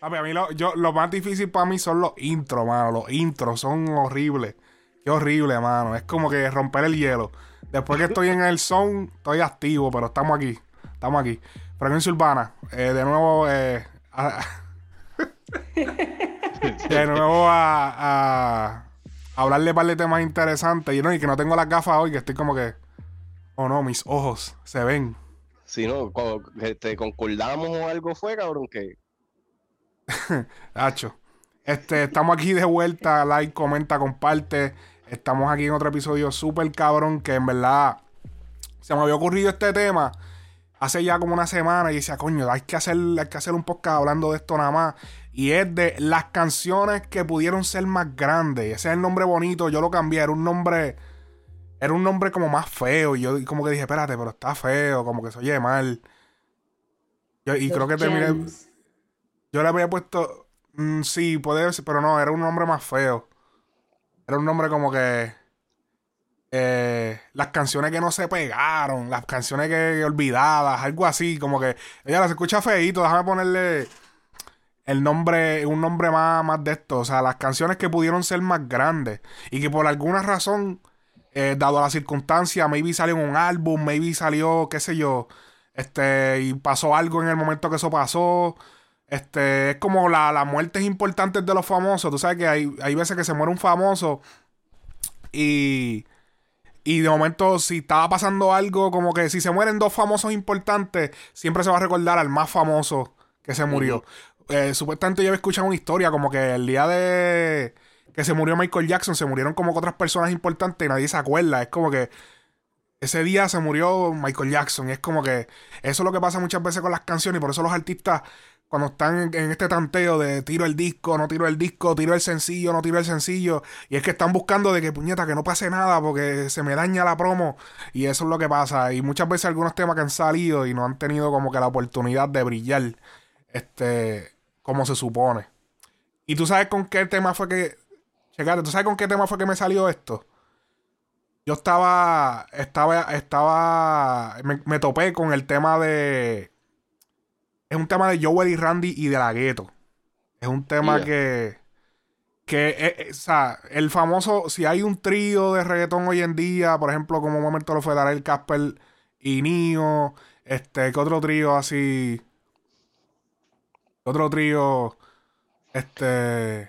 A mí, lo, yo, lo más difícil para mí son los intros, mano. Los intros son horribles. Qué horrible, mano. Es como que romper el hielo. Después que estoy en el zone, estoy activo, pero estamos aquí. Estamos aquí. Frecuencia Urbana. Eh, de nuevo, eh, de nuevo a, a, hablarle par de temas interesantes. Y, no, y que no tengo las gafas hoy, que estoy como que. Oh no, mis ojos se ven. Si no, te este, concordamos o algo fue, cabrón, que. Hacho. Este, estamos aquí de vuelta. Like, comenta, comparte. Estamos aquí en otro episodio súper cabrón. Que en verdad se me había ocurrido este tema hace ya como una semana. Y decía, coño, hay que hacer, hay que hacer un podcast hablando de esto nada más. Y es de las canciones que pudieron ser más grandes. Ese es el nombre bonito. Yo lo cambié. Era un nombre era un nombre como más feo. Y yo como que dije, espérate, pero está feo, como que se oye mal. y creo que terminé. Yo le había puesto. Mm, sí, puede ser, pero no, era un nombre más feo. Era un nombre como que. Eh, las canciones que no se pegaron, las canciones que olvidadas, algo así, como que ella las escucha feito, déjame ponerle el nombre, un nombre más, más de esto, o sea, las canciones que pudieron ser más grandes y que por alguna razón eh, dado la circunstancia, maybe salió en un álbum, maybe salió, qué sé yo, este, y pasó algo en el momento que eso pasó. Este, es como la, las muertes importantes de los famosos. Tú sabes que hay, hay veces que se muere un famoso y, y de momento, si estaba pasando algo, como que si se mueren dos famosos importantes, siempre se va a recordar al más famoso que se murió. Eh, supuestamente yo había escuchado una historia como que el día de que se murió Michael Jackson, se murieron como otras personas importantes y nadie se acuerda. Es como que ese día se murió Michael Jackson. Y es como que eso es lo que pasa muchas veces con las canciones. Y por eso los artistas, cuando están en, este tanteo de tiro el disco, no tiro el disco, tiro el sencillo, no tiro el sencillo. Y es que están buscando de que puñeta, que no pase nada porque se me daña la promo. Y eso es lo que pasa. Y muchas veces algunos temas que han salido y no han tenido como que la oportunidad de brillar. Este, como se supone. Y tú sabes con qué tema fue que Checate, ¿tú sabes con qué tema fue que me salió esto? Yo estaba. Estaba. Estaba. Me, topé con el tema de. Es un tema de Joel y Randy y de la gueto. Es un tema que. Que, eh, eh, o sea, el famoso. Si hay un trío de reggaetón hoy en día, por ejemplo, como momento lo fue Darel Casper y Nio. Este, ¿qué otro trío así? ¿Qué otro trío? Este.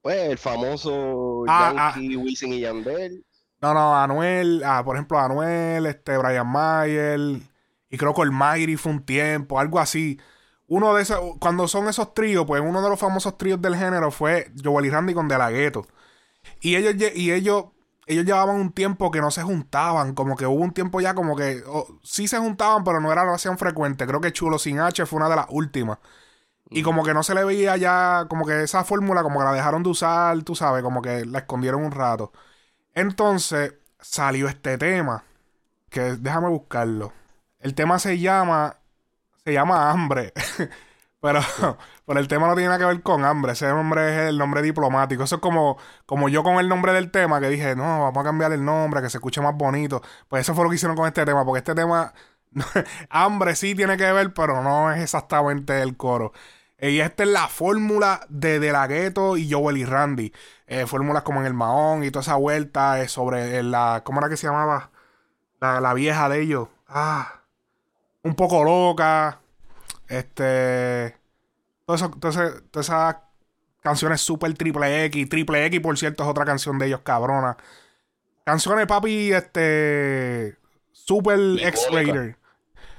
Pues el famoso ah, Yankee, ah. Wisin y Yandel. No, no, Anuel, ah, por ejemplo, Anuel, este, Brian Mayer, y creo que el Mayri fue un tiempo, algo así. Uno de esos, cuando son esos tríos, pues uno de los famosos tríos del género fue Joel y Randy con De La Ghetto. Y ellos, y ellos, ellos llevaban un tiempo que no se juntaban, como que hubo un tiempo ya como que sí se juntaban, pero no era lo hacían frecuente. Creo que Chulo Sin H fue una de las últimas. Y como que no se le veía ya, como que esa fórmula, como que la dejaron de usar, tú sabes, como que la escondieron un rato. Entonces salió este tema, que déjame buscarlo. El tema se llama, se llama Hambre. pero, pero el tema no tiene nada que ver con hambre. Ese nombre es el nombre diplomático. Eso es como, como yo con el nombre del tema, que dije, no, vamos a cambiar el nombre, que se escuche más bonito. Pues eso fue lo que hicieron con este tema, porque este tema, hambre sí tiene que ver, pero no es exactamente el coro. Y esta es la fórmula de De La Ghetto y Joel y Randy. Eh, fórmulas como en el Mahón y toda esa vuelta eh, sobre la. ¿Cómo era que se llamaba? La, vieja de ellos. Ah. Un poco loca. Este. Todas esas canciones super triple X. Triple X, por cierto, es otra canción de ellos, cabrona. Canciones, papi, este. Super X-Rated.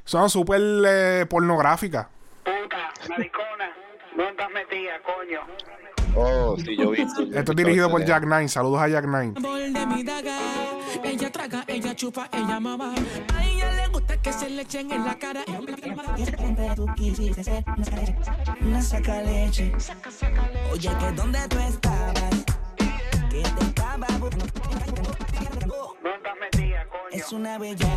Son super eh, pornográficas. No estás metida, coño. Oh, sí, yo vi. Esto es dirigido por Jack Nine. Saludos a Jack Nine. Ella traga, ella chupa, ella mama. A ella le gusta que se le echen en la cara. Siempre tú quisiste ser una saca leche. Oye, que dónde tú estabas. Que te estaba. No estás metida, coño. Es una bella.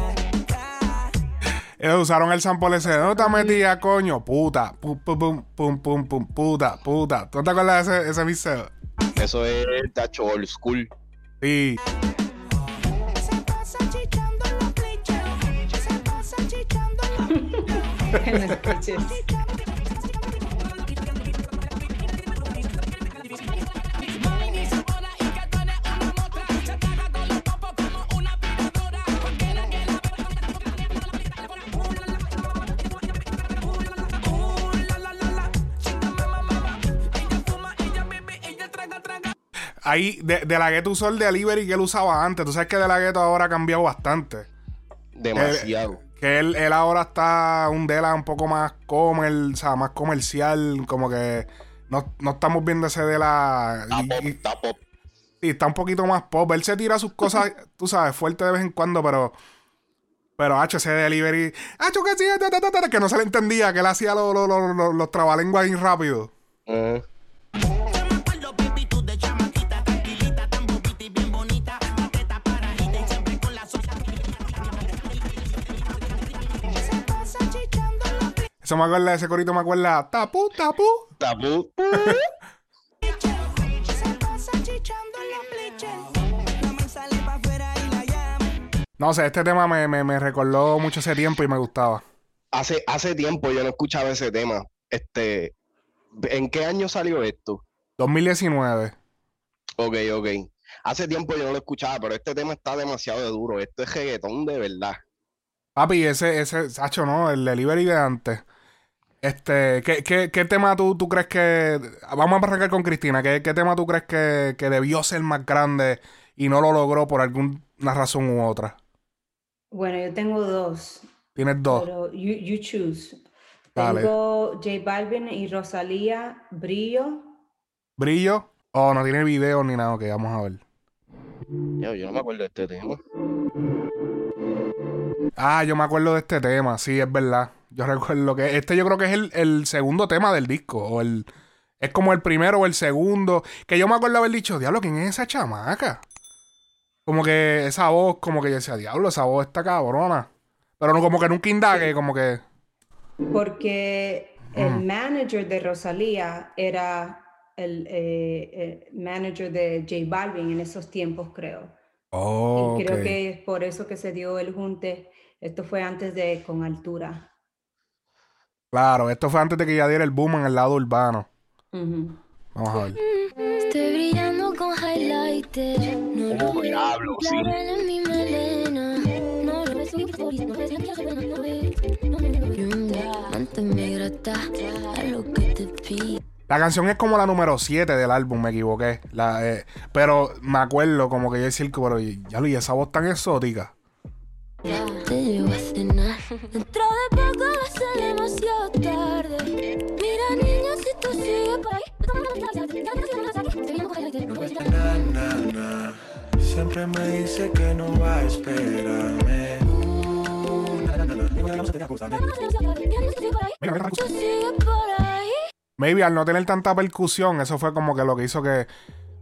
Ellos usaron el sample ese. ¿No te metía, coño? Puta. Pum, pum, pum, pum, pum, pum, puta, puta. ¿Tú te acuerdas de ese, ese video? Eso es tacho old school. Sí. ahí, de, de la Gueto usó el delivery que él usaba antes. Tú sabes que de la Gueto ahora ha cambiado bastante. Demasiado. Que él, él ahora está un Dela un poco más comer, o sea, más comercial, como que no, no estamos viendo ese de la. Está pop, está pop. Sí, está un poquito más pop. Él se tira sus cosas, tú sabes, fuerte de vez en cuando, pero. Pero, H, ese delivery. Que no se le entendía, que él hacía los los los- los- trabalenguas bien rápido. Eso me acuerda, ese corito me acuerda. Tapu, tapu. Tapu. No sé, este tema me, me, me recordó mucho ese tiempo y me gustaba. Hace, hace tiempo yo no escuchaba ese tema. Este, ¿en qué año salió esto? 2019. Ok, ok. Hace tiempo yo no lo escuchaba, pero este tema está demasiado de duro. Esto es reggaetón de verdad. Papi, ese, ese, Sacho, ¿no? El delivery de antes. Este, ¿qué, qué, qué tema tú, tú crees que. Vamos a arrancar con Cristina. ¿Qué, qué tema tú crees que, que debió ser más grande y no lo logró por alguna razón u otra? Bueno, yo tengo dos, Tienes dos. pero you, you choose. Dale. Tengo J Balvin y Rosalía, Brillo. ¿Brillo? Oh, no tiene video ni nada. Ok, vamos a ver. Yo, yo no me acuerdo de este tema. Ah, yo me acuerdo de este tema. Sí, es verdad. Yo recuerdo que este yo creo que es el, el segundo tema del disco. O el. Es como el primero o el segundo. Que yo me acuerdo haber dicho, diablo, ¿quién es esa chamaca? Como que esa voz, como que yo decía, diablo, esa voz está cabrona. Pero no, como que nunca indague, como que. Porque el Mm. manager de Rosalía era el, eh, el manager de J Balvin en esos tiempos, creo. Oh, Y creo que es por eso que se dio el junte. Esto fue antes de Con Altura. Claro, esto fue antes de que ya diera el boom en el lado urbano. Ujú. Vamos a ver. Estoy brillando con highlighter. No lo Oh, veo diablo, sí. claro en mi melena. No lo ves, no ves, no ves, no. La canción es como la número 7 del álbum, me equivoqué. La, eh, pero me acuerdo como que yo decía, pero ya lo y esa voz tan exótica. Te llevo a cenar. Dentro de poco demasiado tarde. Mira, niña, si tú sigues por ahí. Na, na, na. Siempre me dice que no va a esperarme. Maybe al no tener tanta percusión, eso fue como que lo que hizo que.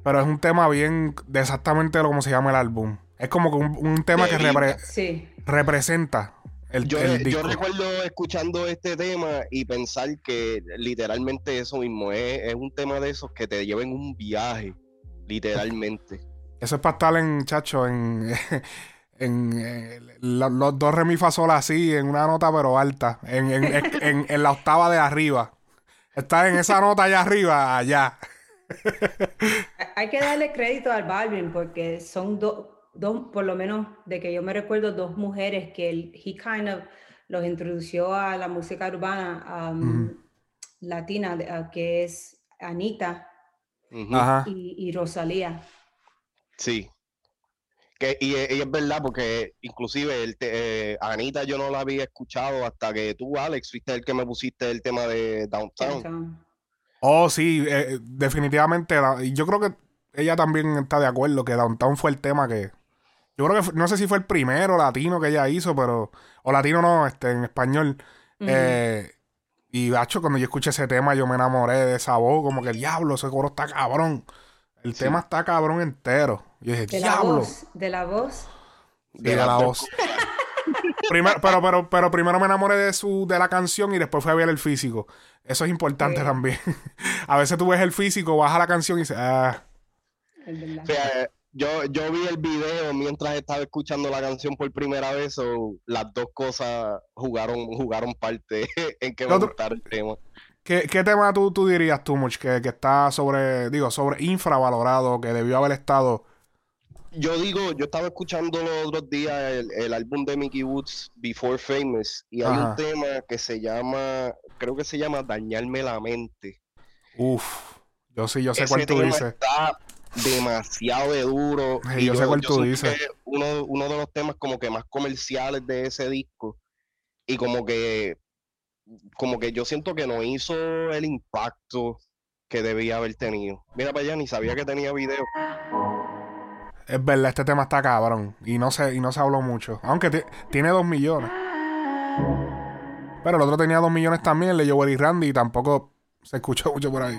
Pero es un tema bien de exactamente lo como se llama el álbum. Es como que un, un tema que repre- Sí. representa el, Yo, el yo recuerdo escuchando este tema y pensar que literalmente eso mismo es, es un tema de esos que te lleven un viaje, literalmente. Eso es para estar en, chacho, en. En eh, lo- los dos re mi fa sol así, en una nota pero alta, en, en, en- en la octava de arriba. Estar en esa nota allá arriba, allá. Hay que darle crédito al Balvin porque son dos, dos, por lo menos de que yo me recuerdo, dos mujeres que él, he kind of los introdució a la música urbana um, latina, que es Anita y, y Rosalía. Sí. Que, y, y es verdad, porque inclusive el te- eh, Anita yo no la había escuchado hasta que tú, Alex, fuiste el que me pusiste el tema de Downtown. Oh, sí, eh, definitivamente. la- y yo creo que ella también está de acuerdo que Downtown fue el tema que. Yo creo que fue- no sé si fue el primero latino que ella hizo, pero. O latino no, este, en español. Eh, y bacho, cuando yo escuché ese tema, yo me enamoré de esa voz, como que diablo, ese coro está cabrón. El tema está cabrón entero. Y yo dije, de la voz, de la voz. De la voz. Primero, pero, pero, pero primero me enamoré de su, de la canción y después fui a ver el físico. Eso es importante Sí. también. a veces tú ves el físico, baja la canción y dices, ah, es verdad. O sea, yo, yo vi el video mientras estaba escuchando la canción por primera vez, o las dos cosas jugaron, jugaron parte en que me gustara el tema. ¿qué, qué tema tú, tú dirías tú, Much, que, que está sobre, digo, sobre infravalorado, que debió haber estado? Yo digo, yo estaba escuchando los otros días el, el álbum de Mickey Woods, Before Famous, y hay Ajá. un tema que se llama, creo que se llama Dañarme la mente. Uf, yo sí, yo sé Ese cuál tú dices. está demasiado de duro. Sí, Y yo sé cuál tú dices. Uno, uno de los temas como que más comerciales de ese disco. Y como que, como que yo siento que no hizo el impacto que debía haber tenido. Mira para allá, ni sabía que tenía video. Es verdad, este tema está cabrón. Y no se, y no se habló mucho. Aunque ti- tiene dos millones. Pero el otro tenía dos millones también, el de Joel y Randy, y tampoco se escuchó mucho por ahí.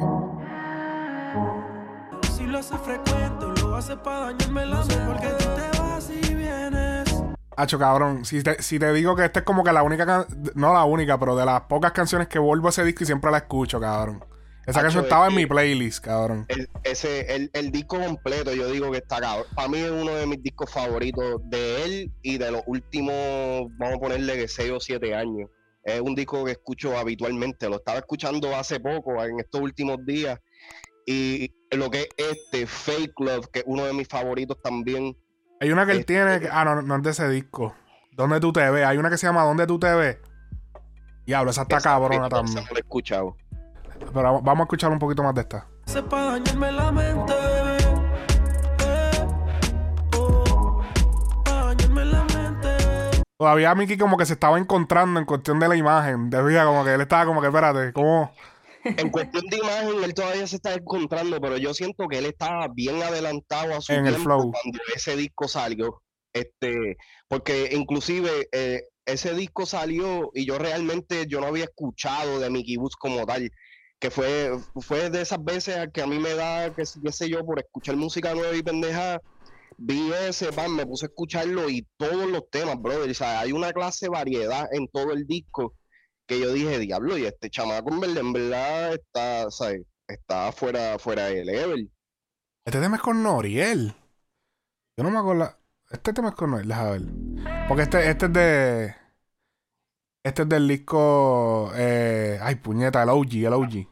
Hace frecuente, lo hace para dañarme la mente. Porque tú te vas y vienes. Hacho, cabrón. Si te, si te digo que esta es como que la única can- No la única, pero de las pocas canciones que vuelvo a ese disco y siempre la escucho, cabrón. Esa Hacho, canción es estaba en mi playlist, cabrón. El, ese, el, el disco completo, yo digo que está cabrón. Para mí es uno de mis discos favoritos de él y de los últimos, vamos a ponerle que 6 o 7 años. Es un disco que escucho habitualmente. Lo estaba escuchando hace poco, en estos últimos días. Y lo que es este, Fake Love, que es uno de mis favoritos también. Hay una que él Este- tiene. que- ah, no, no es de ese disco. ¿Dónde tú te ves? Hay una que se llama ¿Dónde tú te ves? Diablo, esa está Esa- cabrona también. No lo he escuchado. Pero vamos- a escuchar un poquito más de esta. Hace para dañarme la mente. Eh, oh, dañarme la mente. Todavía Mickey como que se estaba encontrando en cuestión de la imagen. Decía como que él estaba como que, espérate, ¿cómo? En cuestión de imagen, él todavía se está encontrando, pero yo siento que él estaba bien adelantado a su En el tiempo flow. cuando ese disco salió. Este, porque inclusive eh, ese disco salió y yo realmente yo no había escuchado de Mickey Woods como tal, que fue, fue de esas veces a que a mí me da, que qué sé yo, por escuchar música nueva y pendeja, vi ese, pan, me puse a escucharlo y todos los temas, brother, o sea, hay una clase de variedad en todo el disco que yo dije, diablo, y este chamaco en verdad, en verdad está, ¿sabes? Está fuera, fuera de level. Este tema es con Noriel. Yo no me acuerdo. Este tema es con Noriel, déjame ver. Porque este, este es de. Este es del disco. eh, ay, puñeta, el OG, el OG.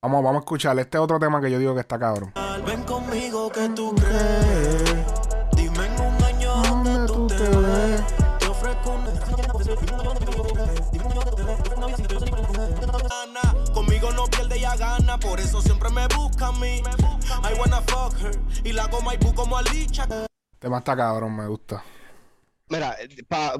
Vamos, vamos a escuchar. Este otro tema que yo digo que está cabrón. Ven conmigo que tú crees. Por eso siempre me busca a mí. I wanna fuck her y la goma y como Alicia. El tema está cabrón, me gusta. Mira, eh, pa-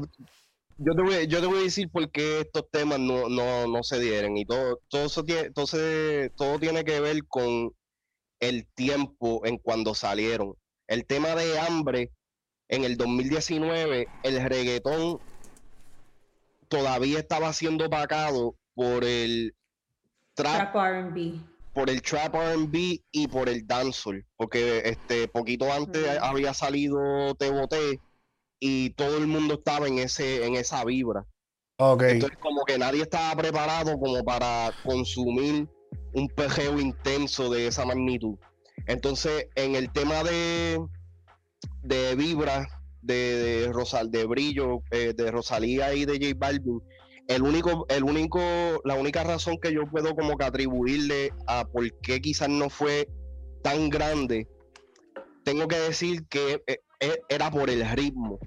yo, te voy, yo te voy a decir por qué estos temas no, no, no se dieron y todo, todo eso tiene, todo, se- todo tiene que ver con el tiempo en cuando salieron. El tema de hambre en el 2019, el reggaetón todavía estaba siendo pagado por el trap Trap R&B. por el trap R&B y por el dancehall, porque este poquito antes había salido Te Boté y todo el mundo estaba en ese en esa vibra. Ok. Entonces como que nadie estaba preparado como para consumir un pejeo intenso de esa magnitud. Entonces, en el tema de de vibra de, de Rosal de brillo eh, de Rosalía y de J Balvin, el único, el único, la única razón que yo puedo como que atribuirle a por qué quizás no fue tan grande, tengo que decir que eh, eh, era por el ritmo.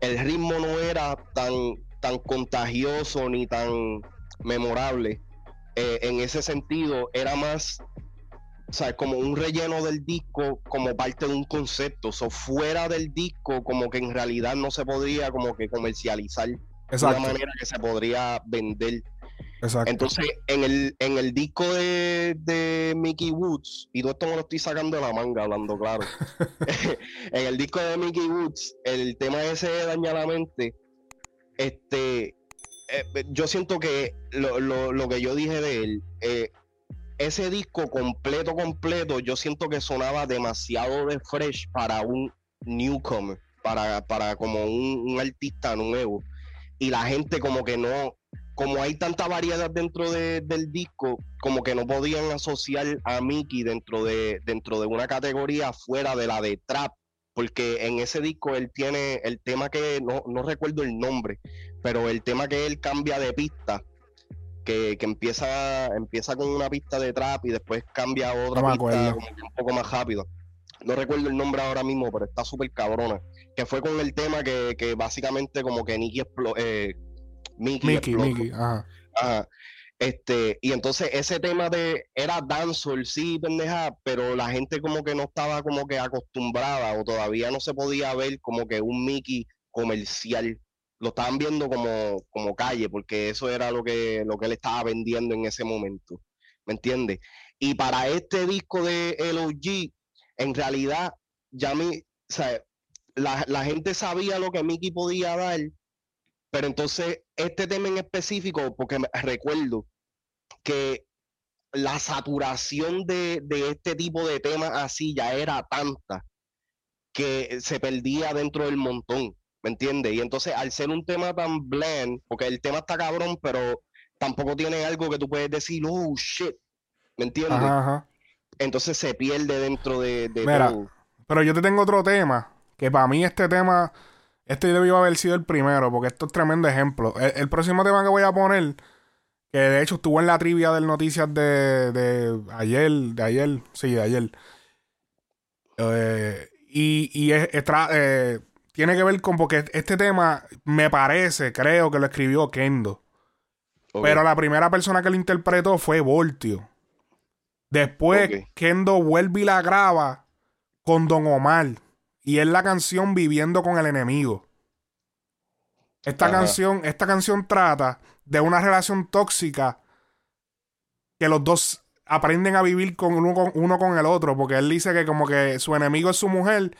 El ritmo no era tan, tan contagioso ni tan memorable. Eh, en ese sentido, era más, o como un relleno del disco, como parte de un concepto. So, fuera del disco, como que en realidad no se podría como que comercializar Exacto. una manera que se podría vender. Exacto. Entonces, en el, en el disco de, de Mickey Woods, y todo esto me lo estoy sacando de la manga, hablando claro. en el disco de Mickey Woods, el tema ese de Daña la Mente, este, eh, yo siento que lo, lo- lo que yo dije de él, eh, ese disco completo, completo, yo siento que sonaba demasiado de fresh para un newcomer, para, para como un, un artista nuevo. Y la gente como que no, como hay tanta variedad dentro de- del disco, como que no podían asociar a Mickey dentro de, dentro de una categoría fuera de la de trap. Porque en ese disco él tiene el tema que, no, no recuerdo el nombre, pero el tema que él cambia de pista, que, que empieza, empieza con una pista de trap y después cambia a otra No pista como un poco más rápido. No recuerdo el nombre ahora mismo, pero está súper cabrona. Que fue con el tema que, que básicamente como que Nicky eh, Mickey, Mickey, explotó. Mickey, ajá. Ajá. Este, y entonces ese tema de era dancehall, sí, pendeja, pero la gente como que no estaba como que acostumbrada o todavía no se podía ver como que un Mickey comercial. Lo estaban viendo como, como calle, porque eso era lo que, lo que él estaba vendiendo en ese momento. ¿Me entiendes? Y para este disco de LOG, en realidad, ya mi, o sea, la, la gente sabía lo que Mickey podía dar, pero entonces este tema en específico, porque me- recuerdo que la saturación de, de este tipo de temas así ya era tanta que se perdía dentro del montón, ¿me entiendes? Y entonces al ser un tema tan bland, porque el tema está cabrón, pero tampoco tiene algo que tú puedes decir, oh shit, ¿me entiendes? Ajá, ajá. Entonces se pierde dentro de, de Mira, todo. Pero yo te tengo otro tema, que para mí este tema, este debió haber sido el primero, porque esto es tremendo ejemplo. El, el próximo tema que voy a poner, que de hecho estuvo en la trivia del noticias de, de ayer, de ayer, sí, de ayer. Eh, y y es- es tra- eh, tiene que ver con, porque este tema me parece, creo que lo escribió Kendo. Pero la primera persona que lo interpretó fue Voltio. Después. Kendo vuelve y la graba con Don Omar. Y es la canción Viviendo con el enemigo. Esta Ajá. canción, esta canción trata de una relación tóxica que los dos aprenden a vivir con uno, con uno con el otro. Porque él dice que como que su enemigo es su mujer,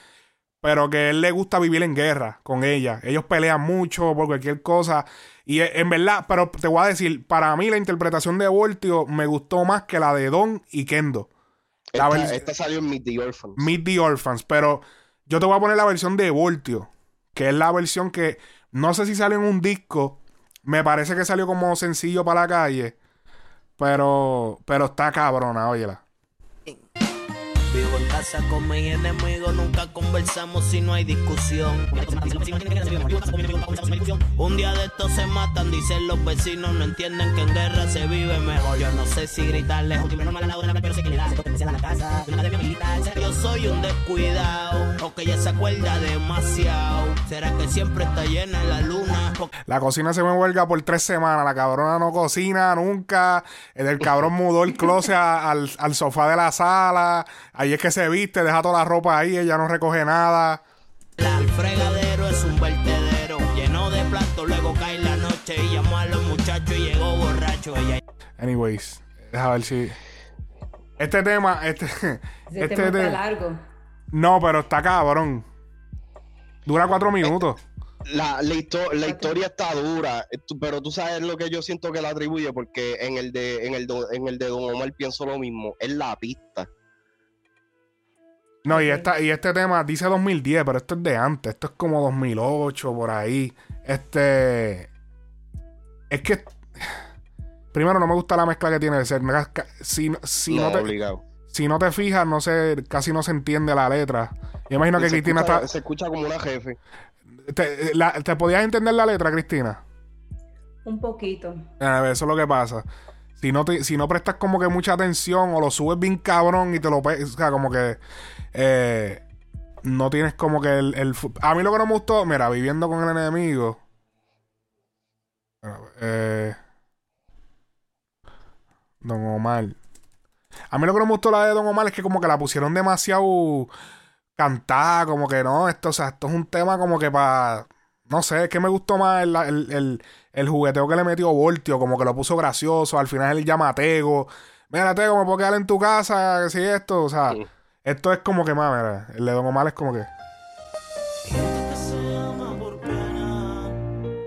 pero que él le gusta vivir en guerra con ella. Ellos pelean mucho por cualquier cosa. Y e- en verdad, pero te voy a decir, para mí la interpretación de Voltio me gustó más que la de Don y Kendo. esta salió en Meet the Orphans. Meet the Orphans, pero yo te voy a poner la versión de Voltio, que es la versión que no sé si salió en un disco, me parece que salió como sencillo para la calle, pero pero está cabrona, óyela. En casa con mis enemigos, nunca conversamos si no hay discusión. Un día de estos se matan, dicen los vecinos, no entienden que en guerra se vive mejor. Yo no sé si gritarles. Yo soy un descuidado, o que ella se acuerda demasiado. ¿Será que siempre está llena la luna? La cocina se me huelga por tres semanas, la cabrona no cocina nunca, el del cabrón mudó el closet al, al sofá de la sala, ahí es que se viste, deja toda la ropa ahí, ella no recoge nada. El fregadero es un vertedero lleno de platos. Luego cae la noche y llamó a los muchachos y llegó borracho. Ella Anyways, deja ver si... Este tema, este... Ese este tema está de- largo. No, pero está cabrón. Dura cuatro minutos. La, la, histo- la historia está dura, eh, pero tú sabes lo que yo siento que la atribuye, porque en el de, en el do- en el de Don Omar pienso lo mismo, es la pista. No, y, esta, y este tema dice 2010, pero esto es de antes. Esto es como 2008, por ahí. Este... Es que... Primero, no me gusta la mezcla que tiene de ser. Si, si, no, no te, obligado. si no te fijas, no sé, casi no se entiende la letra. Yo imagino que Cristina escucha, está... se escucha como una jefe. Te, la- ¿te podías entender la letra, Cristina? Un poquito. A ver, eso es lo que pasa. Si no, te- si no prestas como que mucha atención o lo subes bien cabrón y te lo... pe- O sea, como que... eh, no tienes como que el, el A mí lo que no me gustó, mira, viviendo con el enemigo... Eh, Don Omar. A mí lo que no me gustó la de Don Omar es que como que la pusieron demasiado cantada, como que no, esto, o sea, esto es un tema como que para... No sé, es que me gustó más el, el, el- jugueteo que le metió Voltio, como que lo puso gracioso, al final él llama a Tego. Mira, Tego, me puedo quedar en tu casa, que si esto, o sea. Esto es como que más, mira, el de Don Omar es como que... Gente que se ama por pena,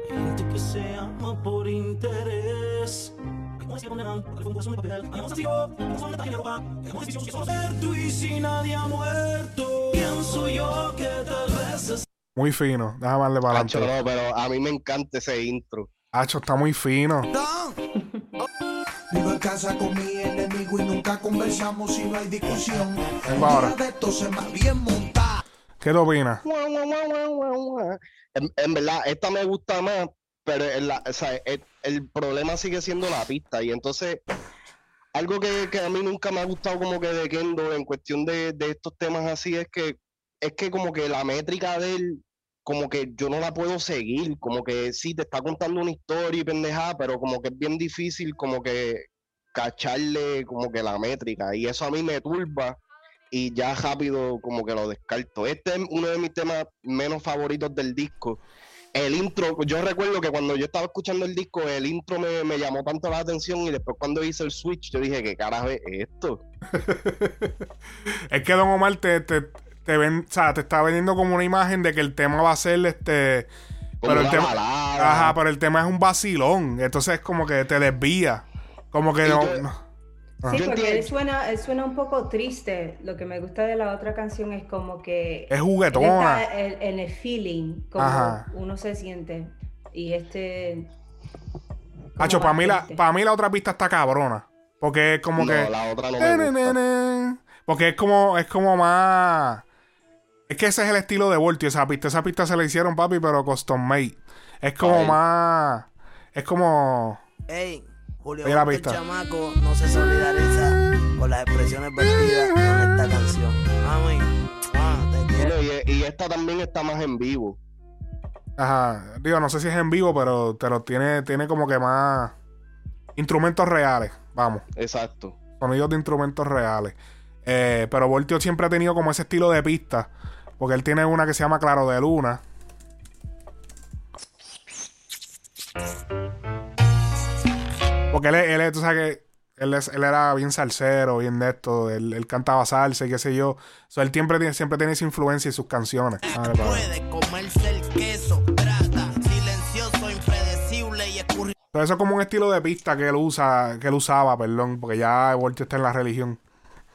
gente que se ama por interés. Como decía de papel. Oh, como son de ropa. Decisión, que solo ser tú y si nadie ha muerto. Pienso yo que tal vez es Muy fino, déjame darle para Hacho, adelante. no, pero a mí me encanta ese intro. Hacho, está muy fino. Vivo en casa con mi enemigo y nunca conversamos si no hay discusión. Ahora. De esto se va bien montar. ¿Qué te opinas? En, en verdad, esta me gusta más, pero en la- o sea, el, el problema sigue siendo la pista. Y entonces, algo que, que a mí nunca me ha gustado como que de Kendo en cuestión de, de estos temas así es que es que como que la métrica de él como que yo no la puedo seguir, como que sí, te está contando una historia y pendejada, pero como que es bien difícil como que cacharle como que la métrica y eso a mí me turba y ya rápido como que lo descarto. Este es uno de mis temas menos favoritos del disco. El intro, yo recuerdo que cuando yo estaba escuchando el disco, el intro me, me llamó tanto la atención y después cuando hice el switch, yo dije, ¿qué carajo es esto? Es que Don Omar te, te, te ven, o sea, te está vendiendo como una imagen de que el tema va a ser este. Como Pero el tema. balada. Ajá, pero el tema es un vacilón. Entonces es como que te desvía. Como que no. yo- no. Sí, Yo porque él suena, él suena un poco triste. Lo que me gusta de la otra canción es como que Es juguetona. está en, en el feeling, como Ajá. uno se siente. Y este. Hacho, para mí, la, triste. pa' mí la otra pista está cabrona. Porque es como No, que. la otra no me gusta. Porque es como, es como más. Es que ese es el estilo de Voltio, esa pista. Esa pista se la hicieron, papi, pero custom made. Es como Ay. más. Es como. Ey, Julio Oye la Monte, el pista. chamaco no se solidariza con las expresiones vertidas en esta canción. Mami, ah, te quiero. Y, y esta también está más en vivo. Ajá. Digo, no sé si es en vivo, pero, pero tiene, tiene como que más. Instrumentos reales. Vamos. Exacto. Sonidos de instrumentos reales. Eh, pero Voltio siempre ha tenido como ese estilo de pista. Porque él tiene una que se llama Claro de Luna. Porque él, él, tú sabes que él, es- él era bien salsero, bien de esto. Él, él cantaba salsa y qué sé yo. O sea, él siempre, tiene- siempre tiene esa influencia en sus canciones. Madre padre. Puede comerse el queso, trata, silencioso, impredecible y escurridizo. Pero eso es como un estilo de pista que él usa, que él usaba, perdón, porque ya Voltio está en la religión.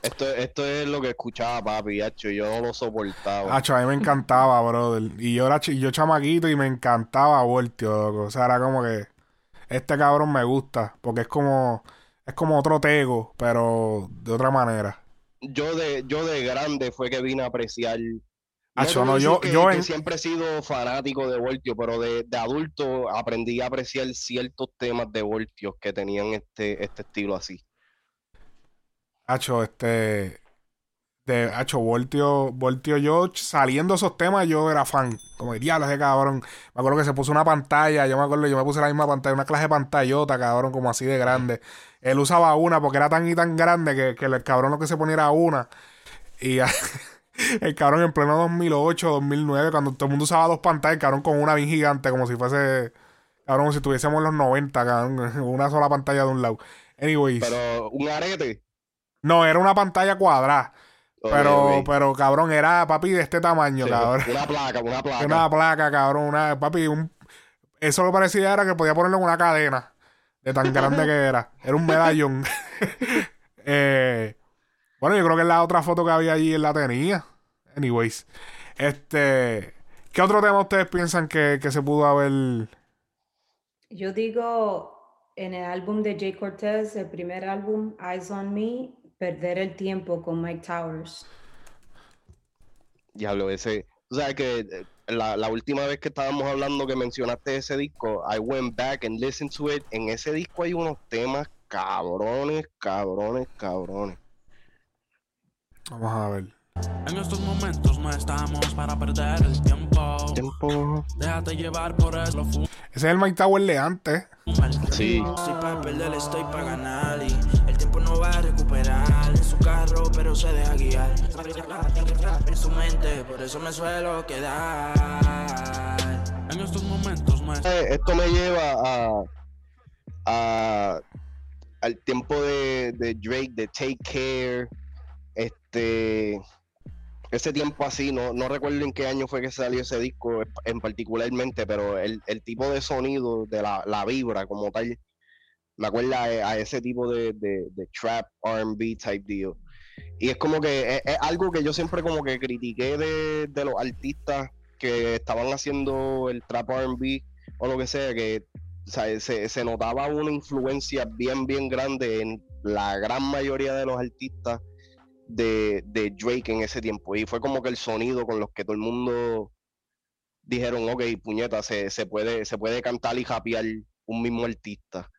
Esto, esto es lo que escuchaba papi, hacho, yo no lo soportaba. Hacho, a mí me encantaba, brother. Y yo era yo chamaquito y me encantaba Voltio, loco. O sea, era como que este cabrón me gusta, porque es como es como otro tego, pero de otra manera. Yo de, yo de grande fue que vine a apreciar. No Acho, no, yo- que, yo que en- siempre he sido fanático de Voltio, pero de, de adulto aprendí a apreciar ciertos temas de Voltio que tenían este, este estilo así. Hacho, este de Hacho Voltio, Voltio yo saliendo esos temas yo era fan, como que diablo ese cabrón. Me acuerdo que se puso una pantalla, yo me acuerdo, yo me puse la misma pantalla, una clase de pantallota, cabrón, como así de grande. Él usaba una porque era tan y tan grande que, que el cabrón lo que se ponía era una. Y el cabrón en pleno 2008, 2009, cuando todo el mundo usaba dos pantallas, el cabrón con una bien gigante, como si fuese, cabrón, como si estuviésemos en los 90, cabrón, una sola pantalla de un lado. Anyways, Pero un arete. No, era una pantalla cuadrada. Pero, pero, cabrón, era papi de este tamaño, Sí, cabrón. Una placa, una placa. Una placa, cabrón, una, papi, un, eso lo parecía era que podía ponerle en una cadena de tan grande que era. Era un medallón. Eh, bueno, yo creo que la otra foto que había allí él la tenía. Anyways. Este. ¿Qué otro tema ustedes piensan que, que se pudo haber. Yo digo en el álbum de Jay Cortez, el primer álbum, Eyes on Me, perder el tiempo con Mike Towers. Diablo, ese. Tú sabes que eh, la, la última vez que estábamos hablando que mencionaste ese disco, I went back and listened to it. En ese disco hay unos temas cabrones, cabrones, cabrones. Vamos a ver. En estos momentos no estamos para perder el tiempo. Tiempo. Déjate llevar por eso. Ese es el Mike Tower de antes. Sí. Estoy para perder, estoy para ganar y tiempo no va a recuperar en su carro, pero se deja guiar en su mente, por eso me suelo quedar. En estos momentos estamos Eh, Esto me lleva a, a- al tiempo de, de Drake, de Take Care. Este. Ese tiempo así, no, no recuerdo en qué año fue que salió ese disco en particularmente, pero el, el tipo de sonido, de la, la vibra como tal, me acuerda a, ese tipo de, de, trap RB type deal. Y es como que es, algo que yo siempre como que critiqué de, de los artistas que estaban haciendo el trap RB o lo que sea, que se, se notaba una influencia bien, bien grande en la gran mayoría de los artistas de, de Drake en ese tiempo. Y fue como que el sonido con los que todo el mundo dijeron, ok, puñeta, se, se puede, se puede cantar y rapear un mismo artista.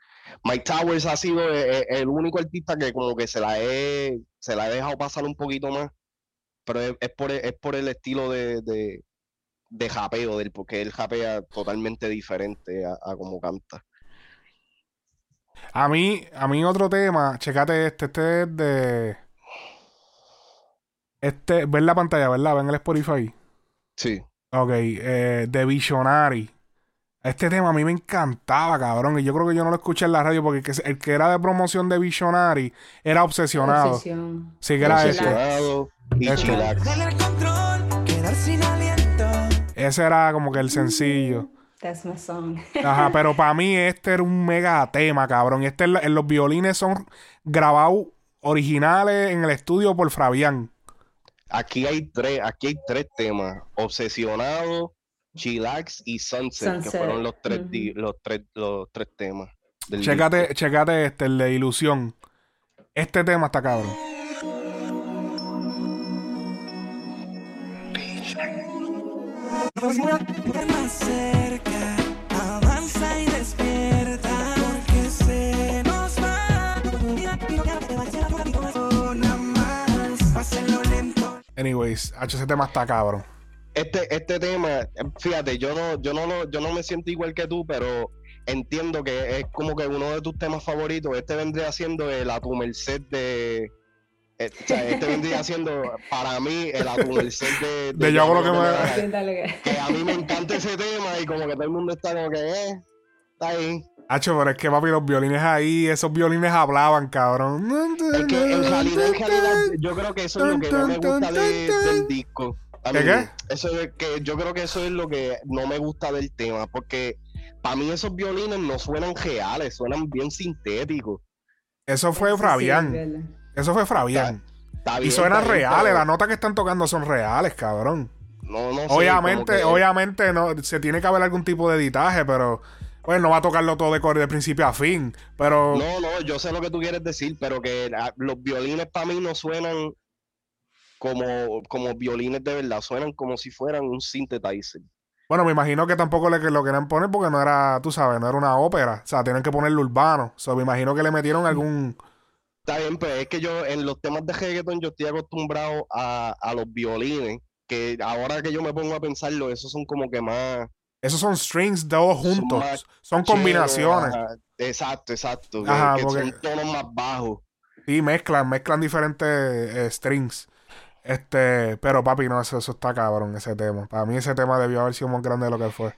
Mike Towers ha sido eh, el, único artista que como que se la he, se la he dejado pasar un poquito más, pero es, es por, el, es por el estilo de, de, de japeo del porque él japea totalmente diferente a, a como canta. A mí, a mí otro tema, checate este, este es de... Este, ven la pantalla, ¿verdad? Ven el Spotify. Sí. Ok, eh, de Visionary. Este tema a mí me encantaba, cabrón. Y yo creo que yo no lo escuché en la radio porque el que, el que era de promoción de Visionary era obsesionado. Obsesión. Sí, que era ese. Obsesionado y Este. chillax. Perder el control, quedar sin aliento. Ese era como que el sencillo. That's my song. Ajá, pero para mí este era un mega tema, cabrón. Y este, en los violines son grabados originales en el estudio por Fabián. Aquí hay tres, aquí hay tres temas: Obsesionado, Chillax y Sunset, que fueron los tres, los tres, los tres temas. del Chécate, chécate este, el de Ilusión. Este tema está cabrón. Avanza y despierta. Porque se nos va. Una más, pásenlo lento. Anyways, H, ese tema está cabrón. Este, este tema, fíjate, yo no, yo no lo- yo no me siento igual que tú, pero entiendo que es como que uno de tus temas favoritos. Este vendría siendo el a tu merced de. o sea, este vendría siendo para mí el a tu merced de. De yo hago lo que me- Que a mí me encanta ese tema y como que todo el mundo está como que, eh, está ahí. Hacho, pero es que papi, los violines ahí, esos violines hablaban, cabrón. Es que en realidad, en realidad, yo creo que eso es lo que no me gusta de- del disco. A ¿Qué mí, qué? Eso es que yo creo que eso es lo que no me gusta del tema, porque para mí esos violines no suenan reales, suenan bien sintéticos. Eso fue Fabián. Eso fue Fabián. Está Y bien, suenan está bien, reales, las notas que están tocando son reales, cabrón. No, no sé, Obviamente, que- obviamente no, se tiene que haber algún tipo de editaje, pero bueno, no va a tocarlo todo de, cor- de principio a fin. Pero No, no, yo sé lo que tú quieres decir, pero que la- los violines para mí no suenan como, como violines de verdad, suenan como si fueran un synthesizer. bueno, me imagino que tampoco le, lo querían poner porque no era, tú sabes, no era una ópera. O sea, tienen que ponerlo urbano. O sea, me imagino que le metieron algún. Está bien, pero es que yo en los temas de reggaeton yo estoy acostumbrado a, a los violines, que ahora que yo me pongo a pensarlo, esos son como que más... Esos son strings todos juntos. Son combinaciones. ajá. Exacto, exacto. que- Ajá, que porque- son tonos más bajos. Sí, mezclan, mezclan diferentes eh, strings. Este, pero papi, no, eso, eso está cabrón, ese tema. Para mí ese tema debió haber sido más grande de lo que fue.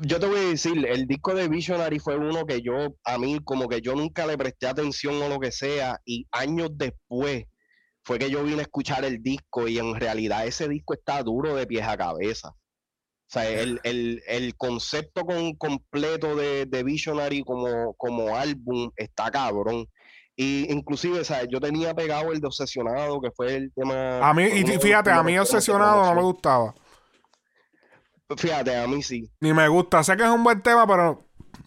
Yo te voy a decir, el disco de Visionary fue uno que yo, a mí como que yo nunca le presté atención o lo que sea, y años después fue que yo vine a escuchar el disco y en realidad ese disco está duro de pies a cabeza. O sea, el, el, el concepto con, completo de, de Visionary como, como álbum está cabrón. Y inclusive, ¿sabes? Yo tenía pegado el de Obsesionado, que fue el tema... A mí, y fíjate, a mí obsesionado no me gustaba. Fíjate, a mí sí. Ni me gusta. Sé que es un buen tema, pero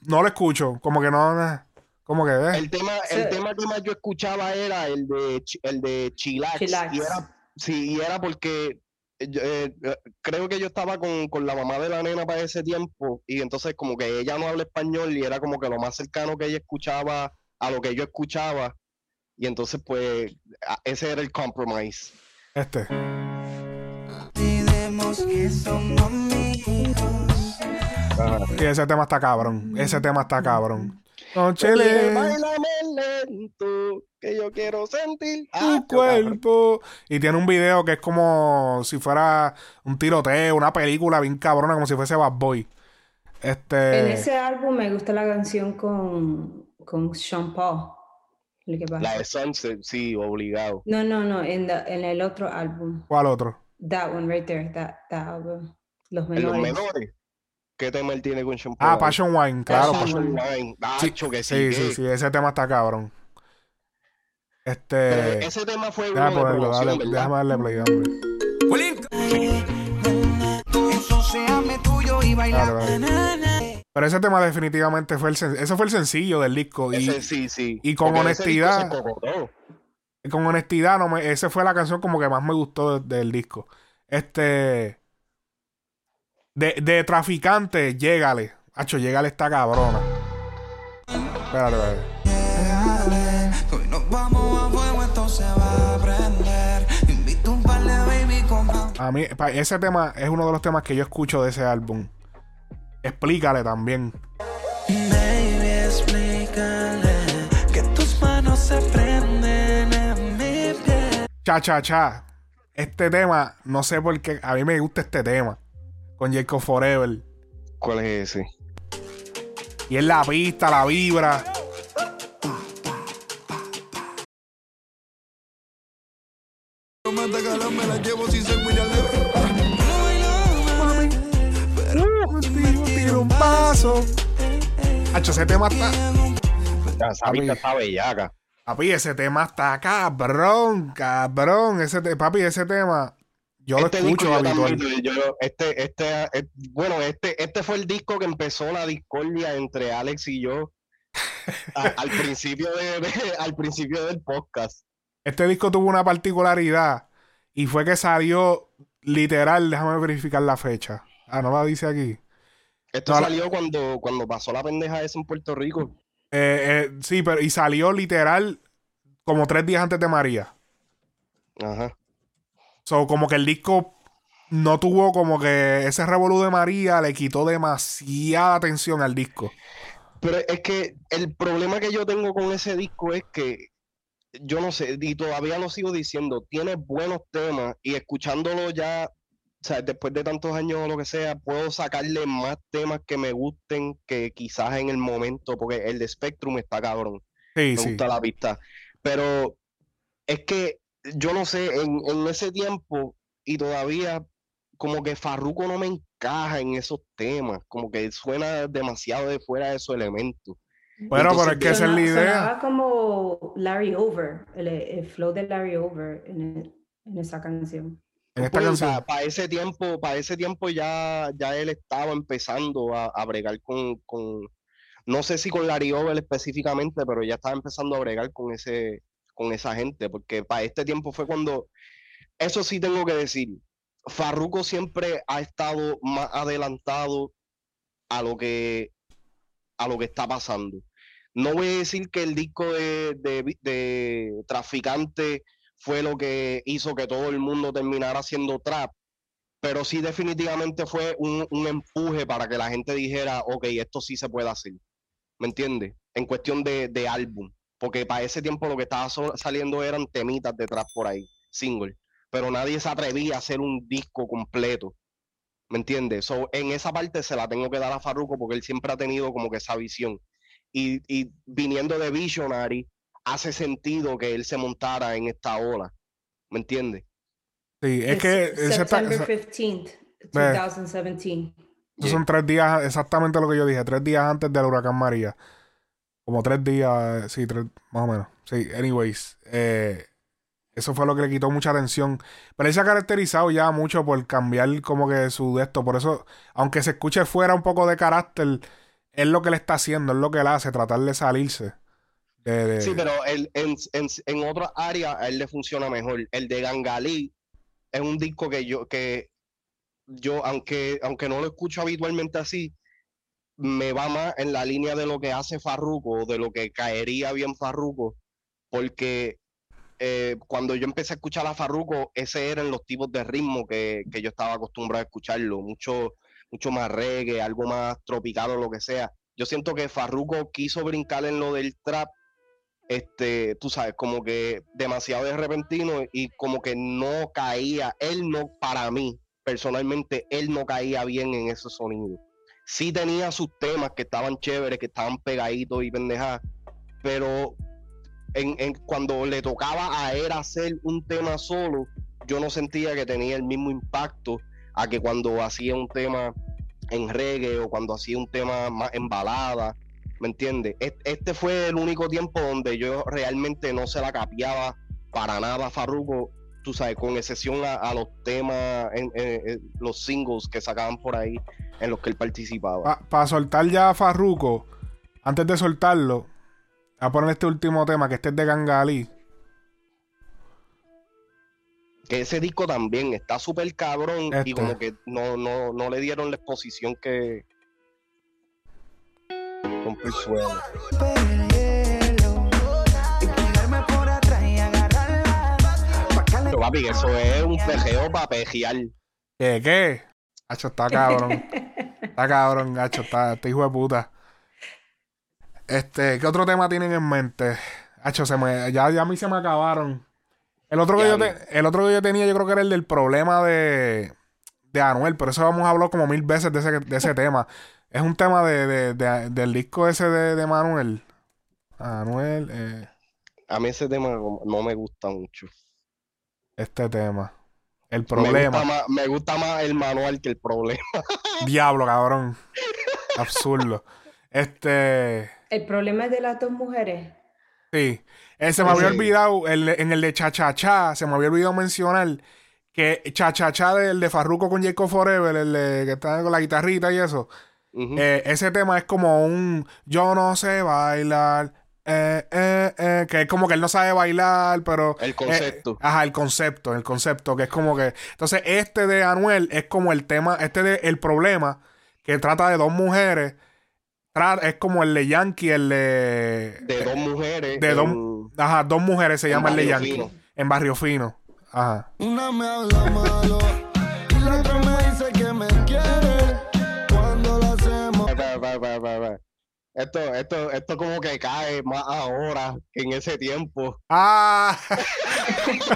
no lo escucho. Como que no. Como que. eh. El tema, Sí. el tema que más yo escuchaba era el de el de Chillax. Chillax. Y era, sí, y era porque eh, creo que yo estaba con, con la mamá de la nena para ese tiempo. Y entonces como que ella no habla español y era como que lo más cercano que ella escuchaba a lo que yo escuchaba. Y entonces pues ese era el compromise. Este. Que somos amigos. Sí, ese tema está cabrón. Ese tema está cabrón. No, Dile, chile. "Báilame lento, que yo quiero sentir Tu Ah, cuerpo. Y tiene un video que es como si fuera un tiroteo, una película bien cabrona, como si fuese Bad Boy. Este. En ese álbum me gusta la canción con, con Sean Paul. El que pasa. La de Sunset, sí, obligado. No, no, no, en, the- en el otro álbum. ¿Cuál otro? That one right there, that, that album. Los En los menores. menores. ¿Qué tema él tiene con Sean Ah, Paul? Passion Wine, claro. Passion Passion- Wine. Sí, Nacho, que sí. sí, que- sí, sí, ese tema está cabrón. Pero Este. ese tema fue Déjame ponerlo, dale, ¿verdad? déjame darle play, hombre. Ensuciame tuyo y bailar. Dale, dale. Pero ese tema definitivamente fue el ese fue el sencillo del disco. Y, Ese sí, sí. y con Porque honestidad- con honestidad, no me, esa fue la canción como que más me gustó de- del disco. Este. De, de traficante, llégale. Hacho, llégale esta cabrona. Espérate, espérate. Hoy nos vamos a fuego, esto se va a prender. Invito un par de baby con A mí, pa- ese tema es uno de los temas que yo escucho de ese álbum. Explícale también. Baby, explícale que tus manos se prenden en mi piel. Cha, cha, cha. Este tema, no sé por qué. A mí me gusta este tema. Con Jacob Forever. ¿Cuál es ese? Y es la pista, la vibra. Un paso. Hacho, ese tema está. Ya, esa Papi. está bellaca. Papi, ese tema está cabrón, cabrón. Ese te- papi, ese tema. Yo Este lo disco escucho habitual. este, este, eh, bueno, este, este fue el disco que empezó la discordia entre Alex y yo a- al principio de, de- al principio del podcast. Este disco tuvo una particularidad y fue que salió literal, déjame verificar la fecha. Ah, no la dice aquí. Esto la- salió cuando, cuando pasó la pendeja esa en Puerto Rico. Eh, eh, sí, pero y salió literal como tres días antes de María. Ajá. So, como que el disco no tuvo como que ese revolú de María le quitó demasiada atención al disco. Pero es que el problema que yo tengo con ese disco es que yo no sé, y todavía lo sigo diciendo, tiene buenos temas y escuchándolo ya, o sea, después de tantos años o lo que sea, puedo sacarle más temas que me gusten que quizás en el momento, porque el de Spectrum está cabrón, Sí, me sí. gusta la pista. Pero es que yo no sé, en, en ese tiempo y todavía como que Farruko no me encaja en esos temas, como que suena demasiado de fuera de su elemento. Bueno, pero es Entonces, que esa es la idea. como Larry Over, el, el flow de Larry Over en, el- en esa canción. En esta canción. Para ese tiempo, para ese tiempo ya, ya él estaba empezando a, a bregar con, con, no sé si con Larry Over específicamente, pero ya estaba empezando a bregar con ese, con esa gente, porque para este tiempo fue cuando, eso sí tengo que decir, Farruko siempre ha estado más adelantado a lo que, a lo que está pasando. No voy a decir que el disco de, de, de Traficante fue lo que hizo que todo el mundo terminara haciendo trap, pero sí definitivamente fue un, un empuje para que la gente dijera, ok, esto sí se puede hacer. ¿Me entiendes? En cuestión de, de álbum, porque para ese tiempo lo que estaba saliendo eran temitas de trap por ahí, single, pero nadie se atrevía a hacer un disco completo. ¿Me entiendes? So, en esa parte se la tengo que dar a Farruko porque él siempre ha tenido como que esa visión. Y, y viniendo de Visionary, hace sentido que él se montara en esta ola. ¿Me entiendes? Sí, es Es que September esa- 15th, Ve. 2017. esos son tres días, exactamente lo que yo dije, tres días antes del huracán María. Como tres días, sí, tres, más o menos. Sí, anyways. eh, eso fue lo que le quitó mucha atención. Pero él se ha caracterizado ya mucho por cambiar como que su de esto. Por eso, aunque se escuche fuera un poco de carácter, es lo que le está haciendo, es lo que él hace, tratar de salirse. De, de- Sí, pero él, en, en, en otras áreas a él le funciona mejor. El de Gangalí es un disco que yo, que yo, aunque, aunque no lo escucho habitualmente así, me va más en la línea de lo que hace Farruko, de lo que caería bien Farruko, porque eh, cuando yo empecé a escuchar a Farruko, ese eran los tipos de ritmo que, que yo estaba acostumbrado a escucharlo, mucho, mucho más reggae, algo más tropical o lo que sea. Yo siento que Farruko quiso brincar en lo del trap, este, tú sabes, como que demasiado de repentino y como que no caía, él no, para mí, personalmente, él no caía bien en ese sonido. Sí tenía sus temas que estaban chéveres, que estaban pegaditos y pendejadas, pero en, en- cuando le tocaba a él hacer un tema solo, yo no sentía que tenía el mismo impacto a que cuando hacía un tema en reggae o cuando hacía un tema más en balada, ¿me entiendes? Et- Este fue el único tiempo donde yo realmente no se la capiaba para nada a Farruko, tú sabes, con excepción a, a los temas, en, en- en los singles que sacaban por ahí en los que él participaba. Para soltar ya a Farruko, antes de soltarlo, a poner este último tema, que este es de Gangalí. Que ese disco también está súper cabrón y Este. como que no, no, no le dieron la exposición que... le Pero papi, Papi, eso es un pejeo para pejear. ¿Qué? ¿Qué? Hacho, está cabrón. Está cabrón, gacho, está, está hijo de puta. Este, ¿qué otro tema tienen en mente? Hacho, se me, ya, ya a mí se me acabaron. El otro, que yo te- el otro que yo tenía, yo creo que era el del problema de, de Anuel, pero eso hemos hablado como mil veces de ese, de ese tema. Es un tema de, de- de- del disco ese de, de Manuel. Anuel, eh, A mí ese tema no me gusta mucho. este tema. El Me problema. gusta más, me gusta más el manual que el problema. Diablo, cabrón. Absurdo. Este. El problema es de las dos mujeres. Sí. Eh, se me había olvidado, el- en el de Cha Cha Cha, se me había olvidado mencionar que Cha Cha Cha del de Farruko con Jacob Forever, el de, que está con la guitarrita y eso. Eh, ese tema es como un yo no sé bailar. eh, eh, eh, que es como que él no sabe bailar, pero. El eh, concepto. ajá, el concepto, el concepto, que es como que. Entonces, este de Anuel es como el tema, este de El Problema, que trata de dos mujeres. es como el de Yankee, el de. de dos mujeres. de dos- en- Ajá, dos mujeres se llama el de Yankee. Fino. En Barrio Fino. Ajá. Una me habla malo y la otra Esto, esto, esto como que cae más ahora que en ese tiempo. Ah.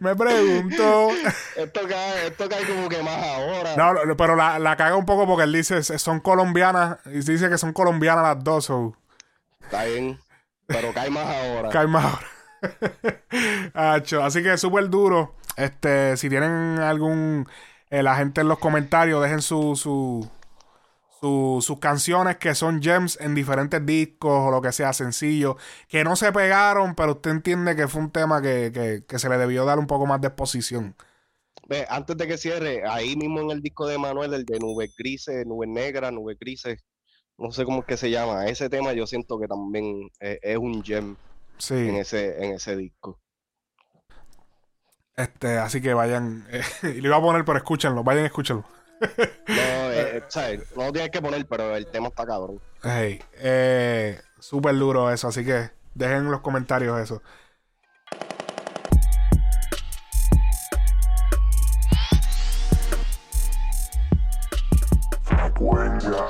Me pregunto. Esto cae, esto cae como que más ahora. No, pero la, la caga un poco porque él dice son colombianas. Y dice que son colombianas las dos. So, Está bien. Pero cae más ahora. cae más ahora. Acho, Así que súper duro. Este, si tienen algún. eh, la gente en los comentarios, dejen su, su, su- sus canciones que son gems en diferentes discos o lo que sea, sencillo. Que no se pegaron, pero usted entiende que fue un tema que, que- que se le debió dar un poco más de exposición. Ve, antes de que cierre, ahí mismo en el disco de Manuel, el de Nubes Grises, Nubes Negras, Nubes Grises, no sé cómo es que se llama. Ese tema yo siento que también es, es un gem Sí. en ese, en ese disco. Este, así que vayan. eh, y le iba a poner, pero escúchenlo, vayan, escúchenlo no, eh, eh, no lo tienes que poner, pero el tema está cabrón. Hey, eh, duro eso, así que dejen en los comentarios eso. Frecuencia